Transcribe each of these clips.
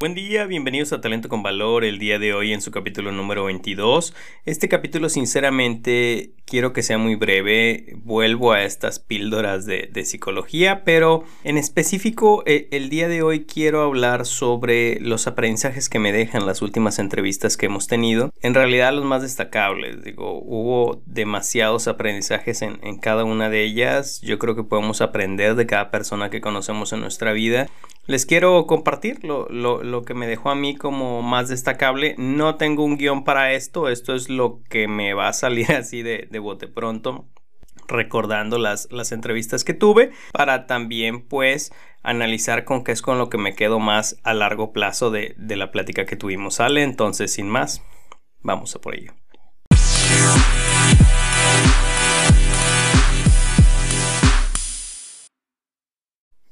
Buen día, bienvenidos a Talento con Valor el día de hoy en su capítulo número 22. Este capítulo sinceramente quiero que sea muy breve, vuelvo a estas píldoras de, psicología, pero en específico eh, el día de hoy quiero hablar sobre los aprendizajes que me dejan las últimas entrevistas que hemos tenido. En realidad los más destacables, digo, hubo demasiados aprendizajes en, en cada una de ellas, yo creo que podemos aprender de cada persona que conocemos en nuestra vida les quiero compartir lo, que me dejó a mí como más destacable. No tengo un guion para esto, esto es lo que me va a salir así de, bote pronto recordando las, las, entrevistas que tuve para también pues analizar con qué es con lo que me quedo más a largo plazo de, de la plática que tuvimos. Sale entonces sin más, vamos a por ello.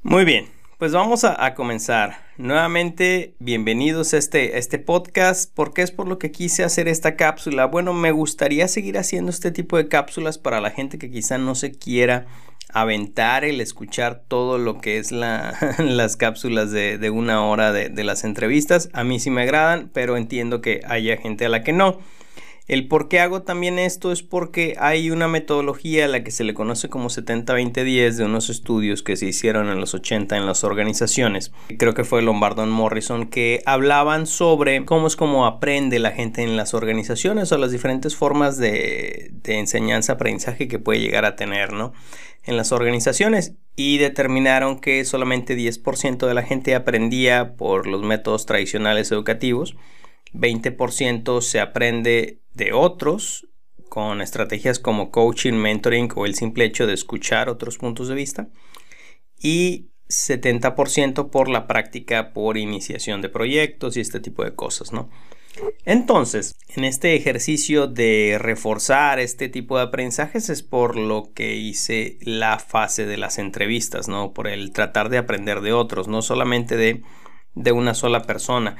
Muy bien, pues vamos a, comenzar. Nuevamente, bienvenidos a este, este podcast. porque es por lo que quise hacer esta cápsula? Bueno, me gustaría seguir haciendo este tipo de cápsulas para la gente que quizá no se quiera aventar el escuchar todo lo que es la, las cápsulas de, una hora de, de las entrevistas. A mí sí me agradan, pero entiendo que haya gente a la que no. El por qué hago también esto es porque hay una metodología a la que se le conoce como 70-20-10 de unos estudios que se hicieron en los 80 en las organizaciones. Creo que fue Lombardo Morrison que hablaban sobre cómo es como aprende la gente en las organizaciones o las diferentes formas de, de enseñanza-aprendizaje que puede llegar a tener, ¿no? En las organizaciones y determinaron que solamente 10% de la gente aprendía por los métodos tradicionales educativos 20% se aprende de otros con estrategias como coaching, mentoring o el simple hecho de escuchar otros puntos de vista. Y 70% por la práctica por iniciación de proyectos y este tipo de cosas, ¿no? Entonces, en este ejercicio de reforzar este tipo de aprendizajes es por lo que hice la fase de las entrevistas, ¿no? Por el tratar de aprender de otros, no solamente de, de una sola persona.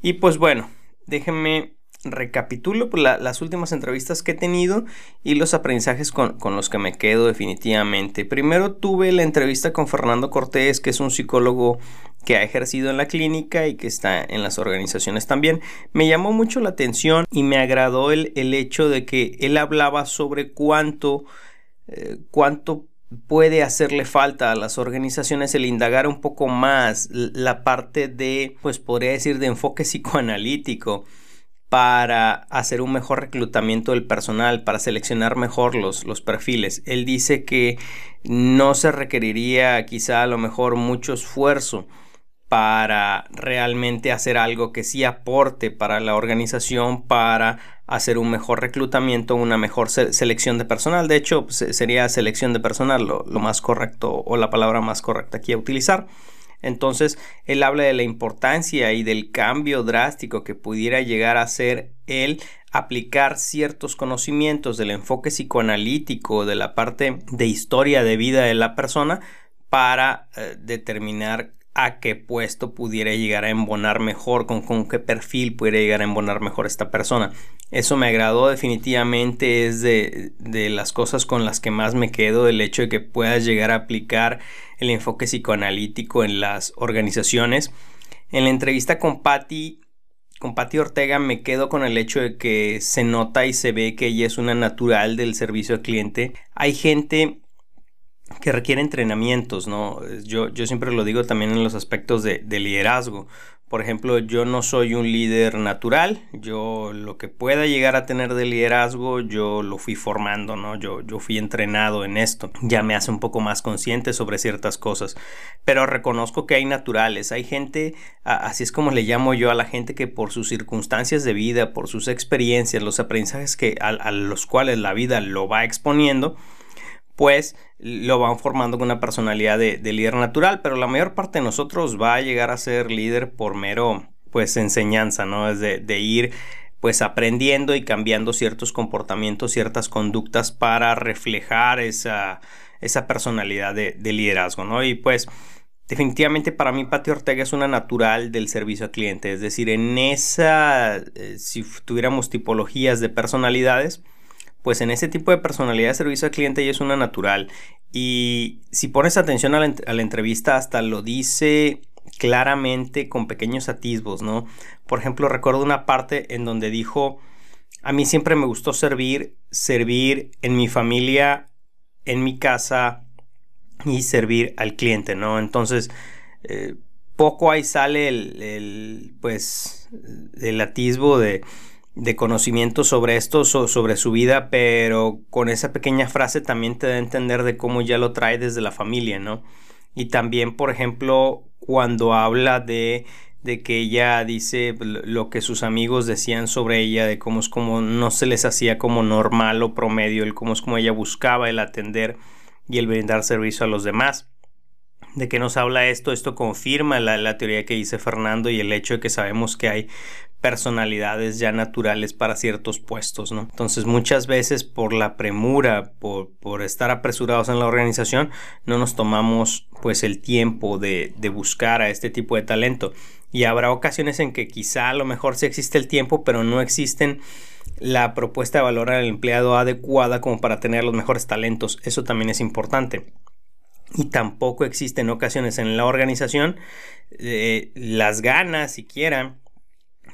Y pues bueno, déjenme recapitulo pues, las últimas entrevistas que he tenido y los aprendizajes con, los que me quedo definitivamente. Primero tuve la entrevista con Fernando Cortés, que es un psicólogo que ha ejercido en la clínica y que está en las organizaciones también. Me llamó mucho la atención y me agradó el, hecho de que él hablaba sobre cuánto, eh, cuánto puede hacerle falta a las organizaciones el indagar un poco más la parte de, pues podría decir, de enfoque psicoanalítico para hacer un mejor reclutamiento del personal, para seleccionar mejor los, los perfiles. Él dice que no se requeriría quizá a lo mejor mucho esfuerzo para realmente hacer algo que sí aporte para la organización, para hacer un mejor reclutamiento, una mejor selección de personal. De hecho, pues, sería selección de personal lo, más correcto o la palabra más correcta aquí a utilizar. Entonces, él habla de la importancia y del cambio drástico que pudiera llegar a ser el aplicar ciertos conocimientos del enfoque psicoanalítico, de la parte de historia de vida de la persona, para eh, determinar a qué puesto pudiera llegar a embonar mejor, con, con qué perfil pudiera llegar a embonar mejor esta persona. Eso me agradó definitivamente, es de, de, las cosas con las que más me quedo, el hecho de que puedas llegar a aplicar el enfoque psicoanalítico en las organizaciones. En la entrevista con Patty, con Patty Ortega me quedo con el hecho de que se nota y se ve que ella es una natural del servicio al cliente. Hay gente que requiere entrenamientos, ¿no? Yo, yo siempre lo digo también en los aspectos de, liderazgo. Por ejemplo, yo no soy un líder natural, yo lo que pueda llegar a tener de liderazgo, yo lo fui formando, ¿no? Yo, yo fui entrenado en esto, ya me hace un poco más consciente sobre ciertas cosas, pero reconozco que hay naturales, hay gente, así es como le llamo yo a la gente que por sus circunstancias de vida, por sus experiencias, los aprendizajes que, a los cuales la vida lo va exponiendo, pues lo van formando con una personalidad de, líder natural, pero la mayor parte de nosotros va a llegar a ser líder por mero, pues, enseñanza, ¿no? Es de, ir pues aprendiendo y cambiando ciertos comportamientos, ciertas conductas para reflejar esa, esa personalidad de, liderazgo, ¿no? Y pues definitivamente para mí Pati Ortega es una natural del servicio al cliente, es decir, en esa, eh, si tuviéramos tipologías de personalidades, pues en ese tipo de personalidad de servicio al cliente ella es una natural. Y si pones atención a la, entrevista, hasta lo dice claramente con pequeños atisbos, ¿no? Por ejemplo, recuerdo una parte en donde dijo, a mí siempre me gustó servir, servir en mi familia, en mi casa y servir al cliente, ¿no? Entonces, eh, poco ahí sale el, pues, el atisbo de, de conocimiento sobre esto, sobre su vida, pero con esa pequeña frase también te da a entender de cómo ya lo trae desde la familia, ¿no? Y también, por ejemplo, cuando habla de, de que ella dice lo que sus amigos decían sobre ella, de cómo es como no se les hacía como normal o promedio, el cómo es como ella buscaba el atender y el brindar servicio a los demás. ¿De qué nos habla esto? Esto confirma la, la, teoría que dice Fernando y el hecho de que sabemos que hay personalidades ya naturales para ciertos puestos, ¿no? Entonces muchas veces por la premura, por, por estar apresurados en la organización, no nos tomamos pues el tiempo de, de buscar a este tipo de talento. Y habrá ocasiones en que quizá a lo mejor sí existe el tiempo, pero no existen la propuesta de valor al empleado adecuada como para tener los mejores talentos. Eso también es importante y tampoco existen ocasiones en la organización eh, las ganas siquiera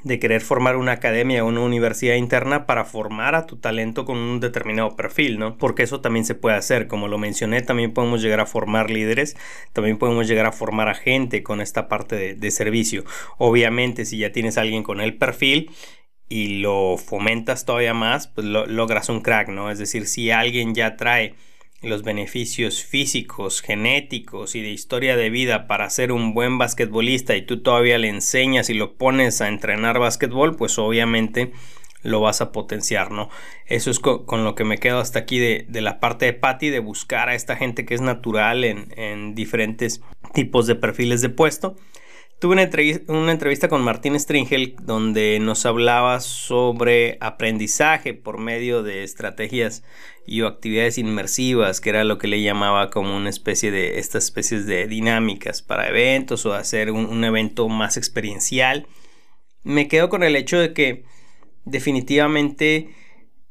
de querer formar una academia o una universidad interna para formar a tu talento con un determinado perfil, ¿no? Porque eso también se puede hacer, como lo mencioné, también podemos llegar a formar líderes, también podemos llegar a formar a gente con esta parte de, servicio. Obviamente, si ya tienes a alguien con el perfil, y lo fomentas todavía más, pues logras un crack, ¿no? Es decir, si alguien ya trae los beneficios físicos, genéticos y de historia de vida para ser un buen basquetbolista y tú todavía le enseñas y lo pones a entrenar basquetbol, pues obviamente lo vas a potenciar, ¿no? Eso es con, lo que me quedo hasta aquí de, la parte de Patty, de buscar a esta gente que es natural en, en diferentes tipos de perfiles de puesto. Tuve una entrevista, con Martín Stringel donde nos hablaba sobre aprendizaje por medio de estrategias y actividades inmersivas, que era lo que le llamaba como una especie de estas especies de dinámicas para eventos o hacer un, evento más experiencial. Me quedo con el hecho de que definitivamente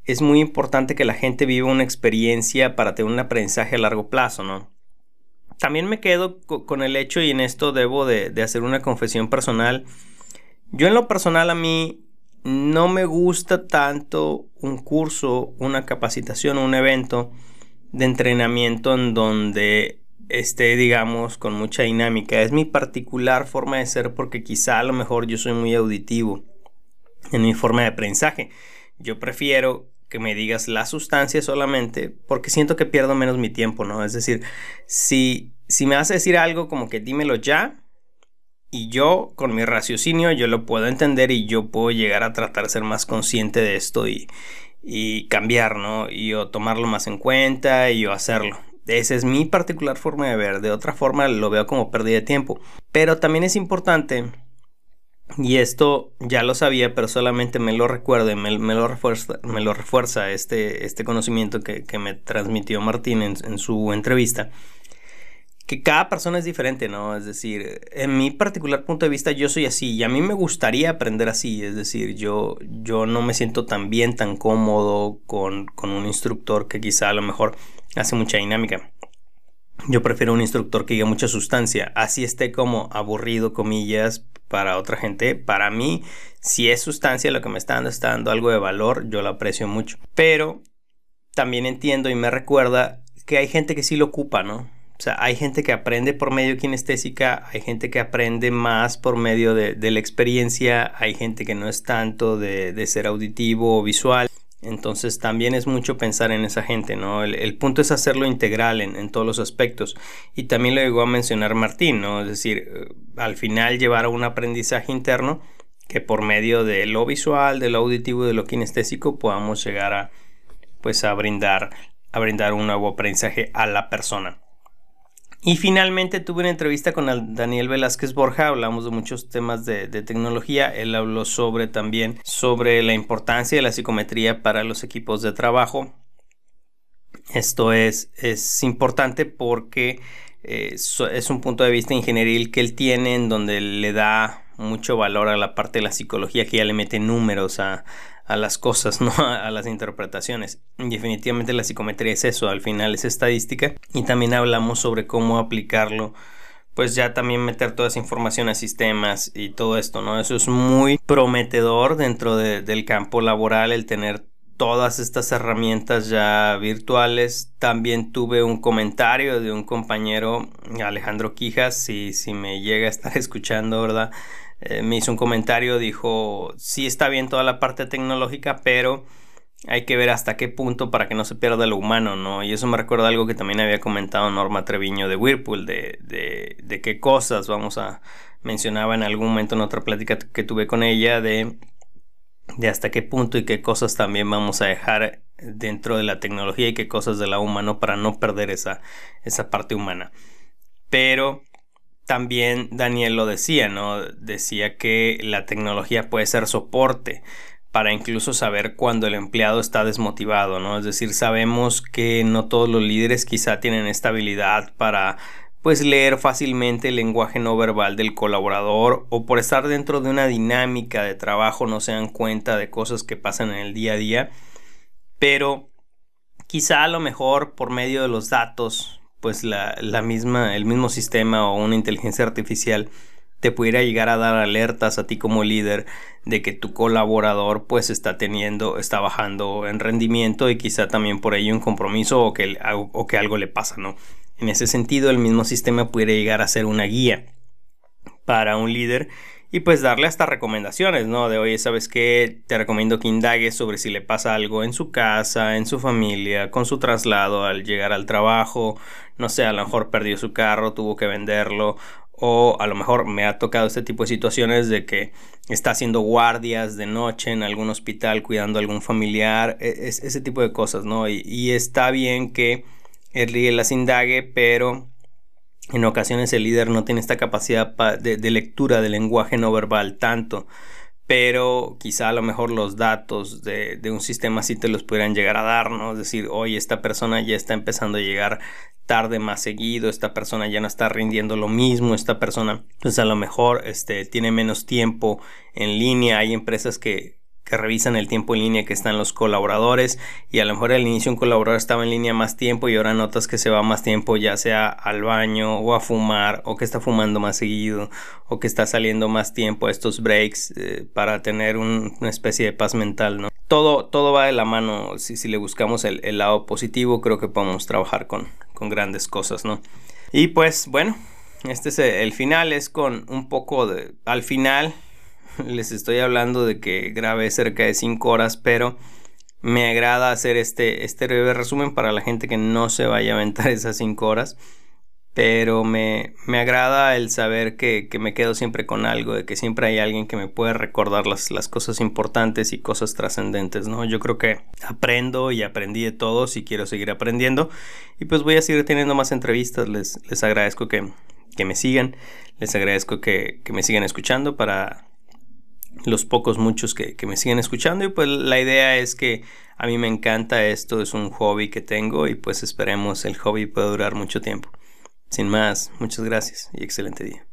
es muy importante que la gente viva una experiencia para tener un aprendizaje a largo plazo, ¿no? también me quedo con el hecho, y en esto debo de, hacer una confesión personal. Yo en lo personal a mí no me gusta tanto un curso, una capacitación, un evento de entrenamiento en donde esté, digamos, con mucha dinámica. Es mi particular forma de ser porque quizá a lo mejor yo soy muy auditivo en mi forma de aprendizaje. Yo prefiero que me digas la sustancia solamente porque siento que pierdo menos mi tiempo, ¿no? Es decir, si, si me vas a decir algo como que dímelo ya y yo con mi raciocinio yo lo puedo entender y yo puedo llegar a tratar de ser más consciente de esto y, y cambiar, ¿no? Y o tomarlo más en cuenta y o hacerlo. Esa es mi particular forma de ver. De otra forma lo veo como pérdida de tiempo. Pero también es importante y esto ya lo sabía, pero solamente me lo recuerda me, me, lo, refuerza, me lo refuerza este, este conocimiento que, me transmitió Martín en, su entrevista. Que cada persona es diferente, ¿no? Es decir, en mi particular punto de vista yo soy así y a mí me gustaría aprender así. Es decir, yo, yo no me siento tan bien, tan cómodo con, con un instructor que quizá a lo mejor hace mucha dinámica. Yo prefiero un instructor que diga mucha sustancia, así esté como aburrido, comillas, para otra gente. Para mí, si es sustancia lo que me está dando, está dando algo de valor, yo lo aprecio mucho. Pero también entiendo y me recuerda que hay gente que sí lo ocupa, ¿no? O sea, hay gente que aprende por medio kinestésica, hay gente que aprende más por medio de, la experiencia, hay gente que no es tanto de, de ser auditivo o visual. Entonces también es mucho pensar en esa gente, ¿no? El, punto es hacerlo integral en, todos los aspectos. Y también lo llegó a mencionar Martín, ¿no? Es decir, eh, al final llevar a un aprendizaje interno que por medio de lo visual, de lo auditivo, de lo kinestésico podamos llegar a, pues, a brindar, a brindar un nuevo aprendizaje a la persona. Y finalmente tuve una entrevista con Daniel Velázquez Borja, hablamos de muchos temas de, tecnología, él habló sobre también sobre la importancia de la psicometría para los equipos de trabajo. Esto es, es importante porque eh, es un punto de vista ingenieril que él tiene en donde le da mucho valor a la parte de la psicología que ya le mete números a, a las cosas, no a, las interpretaciones. Definitivamente la psicometría es eso, al final es estadística y también hablamos sobre cómo aplicarlo pues ya también meter toda esa información a sistemas y todo esto, ¿no? Eso es muy prometedor dentro del campo laboral, el tener todas estas herramientas ya virtuales. También tuve un comentario de un compañero, Alejandro Quijas, si, si me llega a estar escuchando, ¿verdad? Eh, me hizo un comentario, dijo, sí está bien toda la parte tecnológica, pero hay que ver hasta qué punto para que no se pierda lo humano, ¿no? Y eso me recuerda algo que también había comentado Norma Treviño de Whirlpool, de, de, qué cosas vamos a mencionaba en algún momento en otra plática que tuve con ella de, de hasta qué punto y qué cosas también vamos a dejar dentro de la tecnología y qué cosas de la humano para no perder esa, esa parte humana. Pero también Daniel lo decía, ¿no? Decía que la tecnología puede ser soporte para incluso saber cuando el empleado está desmotivado, ¿no? Es decir, sabemos que no todos los líderes quizá tienen esta habilidad para pues leer fácilmente el lenguaje no verbal del colaborador o por estar dentro de una dinámica de trabajo no se dan cuenta de cosas que pasan en el día a día, pero quizá a lo mejor por medio de los datos, pues la, la misma, el mismo sistema o una inteligencia artificial te pudiera llegar a dar alertas a ti como líder de que tu colaborador pues está teniendo, está bajando en rendimiento y quizá también por ello un compromiso o que, o que algo le pasa, ¿no? En ese sentido el mismo sistema pudiera llegar a ser una guía para un líder y pues darle hasta recomendaciones, ¿no? De oye, ¿sabes qué? Te recomiendo que indagues sobre si le pasa algo en su casa, en su familia, con su traslado al llegar al trabajo, no sé, a lo mejor perdió su carro, tuvo que venderlo, o a lo mejor me ha tocado este tipo de situaciones de que está haciendo guardias de noche en algún hospital cuidando a algún familiar, e, es, ese tipo de cosas, ¿no? Y, está bien que líder las indague, pero en ocasiones el líder no tiene esta capacidad de, lectura del lenguaje no verbal tanto pero quizá a lo mejor los datos de, un sistema sí te los pudieran llegar a dar, ¿no? Es decir, oye, esta persona ya está empezando a llegar tarde más seguido, esta persona ya no está rindiendo lo mismo, esta persona, pues a lo mejor este, tiene menos tiempo en línea, hay empresas que, que revisan el tiempo en línea que están los colaboradores y a lo mejor al inicio un colaborador estaba en línea más tiempo y ahora notas que se va más tiempo ya sea al baño o a fumar o que está fumando más seguido o que está saliendo más tiempo a estos breaks eh, para tener una especie de paz mental, ¿no? Todo, todo va de la mano, si, si le buscamos el, el, lado positivo creo que podemos trabajar con, con grandes cosas, ¿no? Y pues bueno, este es el final, es con un poco de... Al final les estoy hablando de que grabé cerca de 5 horas, pero me agrada hacer este, este breve resumen para la gente que no se vaya a aventar esas 5 horas. Pero me, me agrada el saber que, que, me quedo siempre con algo, de que siempre hay alguien que me puede recordar las, las cosas importantes y cosas trascendentes, ¿no? Yo creo que aprendo y aprendí de todos y quiero seguir aprendiendo. Y pues voy a seguir teniendo más entrevistas. Les, les agradezco que, que me sigan. Les agradezco que, que me sigan escuchando para los pocos muchos que, me siguen escuchando y pues la idea es que a mí me encanta esto, es un hobby que tengo y pues esperemos el hobby pueda durar mucho tiempo. Sin más, muchas gracias y excelente día.